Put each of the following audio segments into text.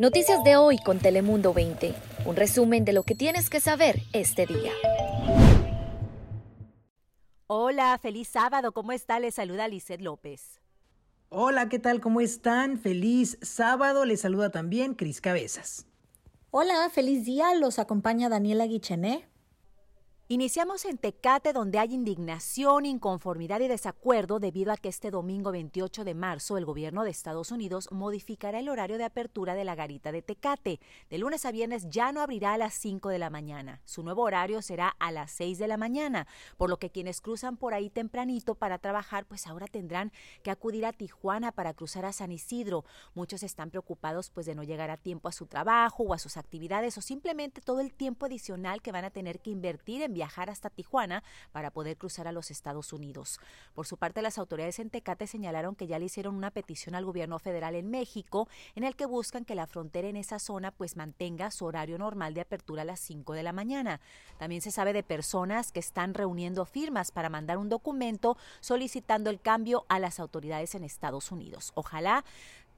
Noticias de hoy con Telemundo 20. Un resumen de lo que tienes que saber este día. Hola, feliz sábado. ¿Cómo está? Le saluda Lizeth López. Hola, ¿qué tal? ¿Cómo están? Feliz sábado. Les saluda también Cris Cabezas. Hola, feliz día. Los acompaña Daniela Guichené. Iniciamos en Tecate, donde hay indignación, inconformidad y desacuerdo debido a que este domingo 28 de marzo el gobierno de Estados Unidos modificará el horario de apertura de la garita de Tecate. De lunes a viernes ya no abrirá a las 5 de la mañana. Su nuevo horario será a las 6 de la mañana, por lo que quienes cruzan por ahí tempranito para trabajar, pues ahora tendrán que acudir a Tijuana para cruzar a San Isidro. Muchos están preocupados pues de no llegar a tiempo a su trabajo o a sus actividades o simplemente todo el tiempo adicional que van a tener que invertir en viajar hasta Tijuana para poder cruzar a los Estados Unidos. Por su parte, las autoridades en Tecate señalaron que ya le hicieron una petición al gobierno federal en México en el que buscan que la frontera en esa zona pues mantenga su horario normal de apertura a las 5 de la mañana. También se sabe de personas que están reuniendo firmas para mandar un documento solicitando el cambio a las autoridades en Estados Unidos. Ojalá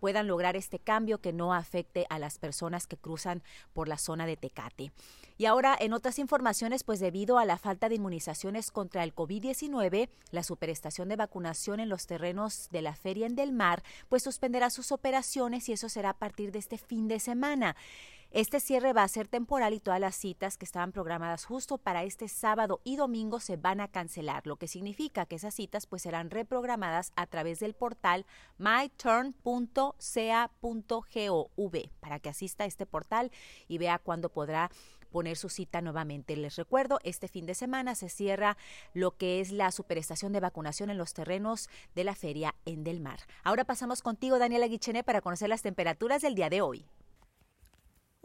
puedan lograr este cambio que no afecte a las personas que cruzan por la zona de Tecate. Y ahora, en otras informaciones, pues debido a la falta de inmunizaciones contra el COVID-19, la superestación de vacunación en los terrenos de la Feria en Del Mar, pues suspenderá sus operaciones y eso será a partir de este fin de semana. Este cierre va a ser temporal y todas las citas que estaban programadas justo para este sábado y domingo se van a cancelar, lo que significa que esas citas pues serán reprogramadas a través del portal myturn.ca.gov para que asista a este portal y vea cuándo podrá poner su cita nuevamente. Les recuerdo, este fin de semana se cierra lo que es la superestación de vacunación en los terrenos de la feria en Del Mar. Ahora pasamos contigo, Daniela Guichené, para conocer las temperaturas del día de hoy.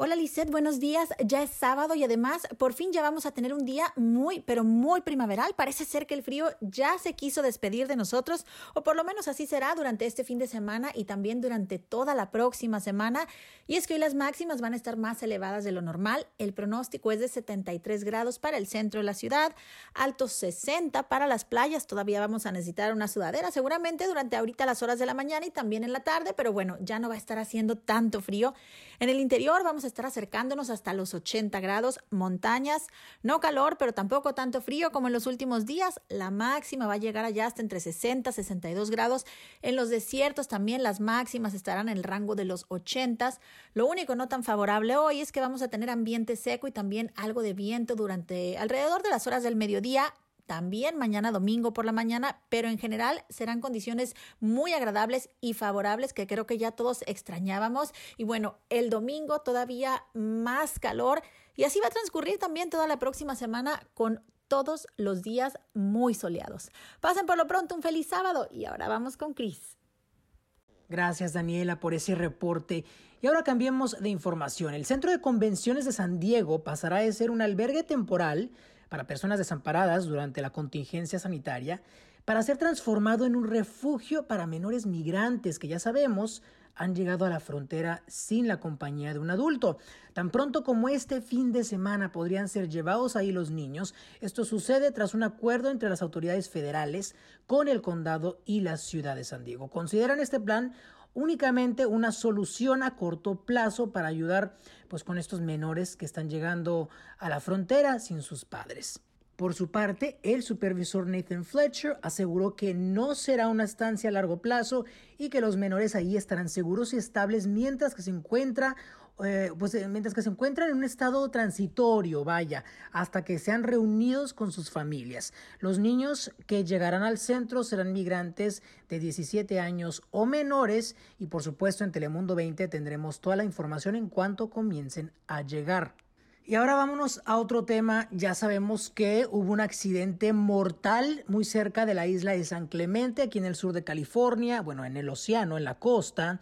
Hola Lisette, buenos días. Ya es sábado y además por fin ya vamos a tener un día muy, pero muy primaveral. Parece ser que el frío ya se quiso despedir de nosotros, o por lo menos así será durante este fin de semana y también durante toda la próxima semana. Y es que hoy las máximas van a estar más elevadas de lo normal. El pronóstico es de 73 grados para el centro de la ciudad, altos 60 para las playas. Todavía vamos a necesitar una sudadera seguramente durante ahorita las horas de la mañana y también en la tarde, pero bueno, ya no va a estar haciendo tanto frío. En el interior vamos a estar acercándonos hasta los 80 grados, montañas, no calor, pero tampoco tanto frío como en los últimos días. La máxima va a llegar allá hasta entre 60 y 62 grados. En los desiertos también las máximas estarán en el rango de los 80. Lo único no tan favorable hoy es que vamos a tener ambiente seco y también algo de viento durante alrededor de las horas del mediodía también mañana domingo por la mañana, pero en general serán condiciones muy agradables y favorables que creo que ya todos extrañábamos. Y bueno, el domingo todavía más calor y así va a transcurrir también toda la próxima semana con todos los días muy soleados. Pasen por lo pronto un feliz sábado y ahora vamos con Cris. Gracias Daniela por ese reporte. Y ahora cambiemos de información. El Centro de Convenciones de San Diego pasará de ser un albergue temporal para personas desamparadas durante la contingencia sanitaria para ser transformado en un refugio para menores migrantes que ya sabemos han llegado a la frontera sin la compañía de un adulto. Tan pronto como este fin de semana podrían ser llevados ahí los niños, esto sucede tras un acuerdo entre las autoridades federales con el condado y la ciudad de San Diego. Consideran este plan únicamente una solución a corto plazo para ayudar pues con estos menores que están llegando a la frontera sin sus padres. Por su parte, el supervisor Nathan Fletcher aseguró que no será una estancia a largo plazo y que los menores ahí estarán seguros y estables mientras que se eh, pues eh, mientras que se encuentran en un estado transitorio, vaya, hasta que sean reunidos con sus familias. Los niños que llegarán al centro serán migrantes de 17 años o menores y por supuesto en Telemundo 20 tendremos toda la información en cuanto comiencen a llegar. Y ahora vámonos a otro tema. Ya sabemos que hubo un accidente mortal muy cerca de la isla de San Clemente, aquí en el sur de California, bueno, en el océano, en la costa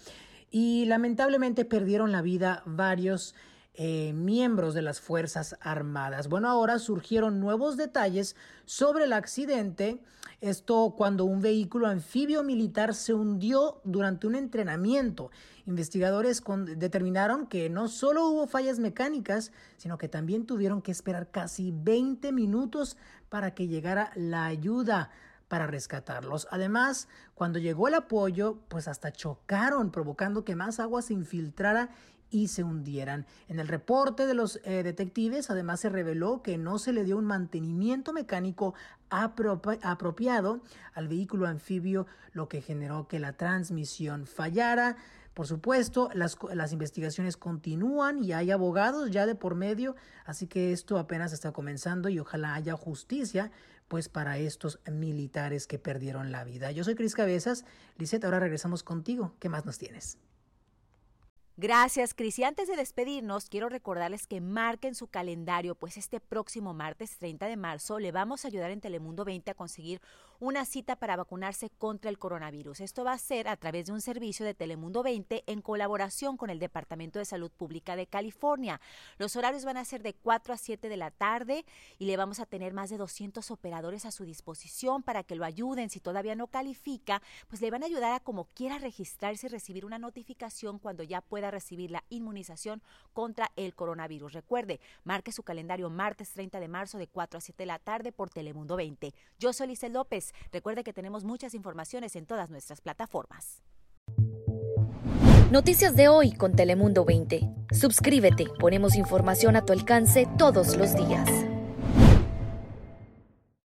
y lamentablemente perdieron la vida varios eh, miembros de las Fuerzas Armadas. Bueno, ahora surgieron nuevos detalles sobre el accidente. Esto cuando un vehículo anfibio militar se hundió durante un entrenamiento. Investigadores determinaron que no solo hubo fallas mecánicas, sino que también tuvieron que esperar casi 20 minutos para que llegara la ayuda para rescatarlos. Además, cuando llegó el apoyo, pues hasta chocaron, provocando que más agua se infiltrara y se hundieran. En el reporte de los eh, detectives, además se reveló que no se le dio un mantenimiento mecánico apropiado al vehículo anfibio, lo que generó que la transmisión fallara. Por supuesto, las, las, investigaciones continúan y hay abogados ya de por medio, así que esto apenas está comenzando y ojalá haya justicia pues para estos militares que perdieron la vida. Yo soy Cris Cabezas. Lisette, ahora regresamos contigo. ¿Qué más nos tienes? Gracias, Cris. Y antes de despedirnos, quiero recordarles que marquen su calendario, pues este próximo martes 30 de marzo le vamos a ayudar en Telemundo 20 a conseguir una cita para vacunarse contra el coronavirus. Esto va a ser a través de un servicio de Telemundo 20 en colaboración con el Departamento de Salud Pública de California. Los horarios van a ser de 4 a 7 de la tarde y le vamos a tener más de 200 operadores a su disposición para que lo ayuden. Si todavía no califica, pues le van a ayudar a como quiera registrarse y recibir una notificación cuando ya recibir la inmunización contra el coronavirus. Recuerde, marque su calendario martes 30 de marzo de 4 a 7 de la tarde por Telemundo 20. Yo soy Lice López. Recuerde que tenemos muchas informaciones en todas nuestras plataformas. Noticias de hoy con Telemundo 20. Suscríbete, ponemos información a tu alcance todos los días.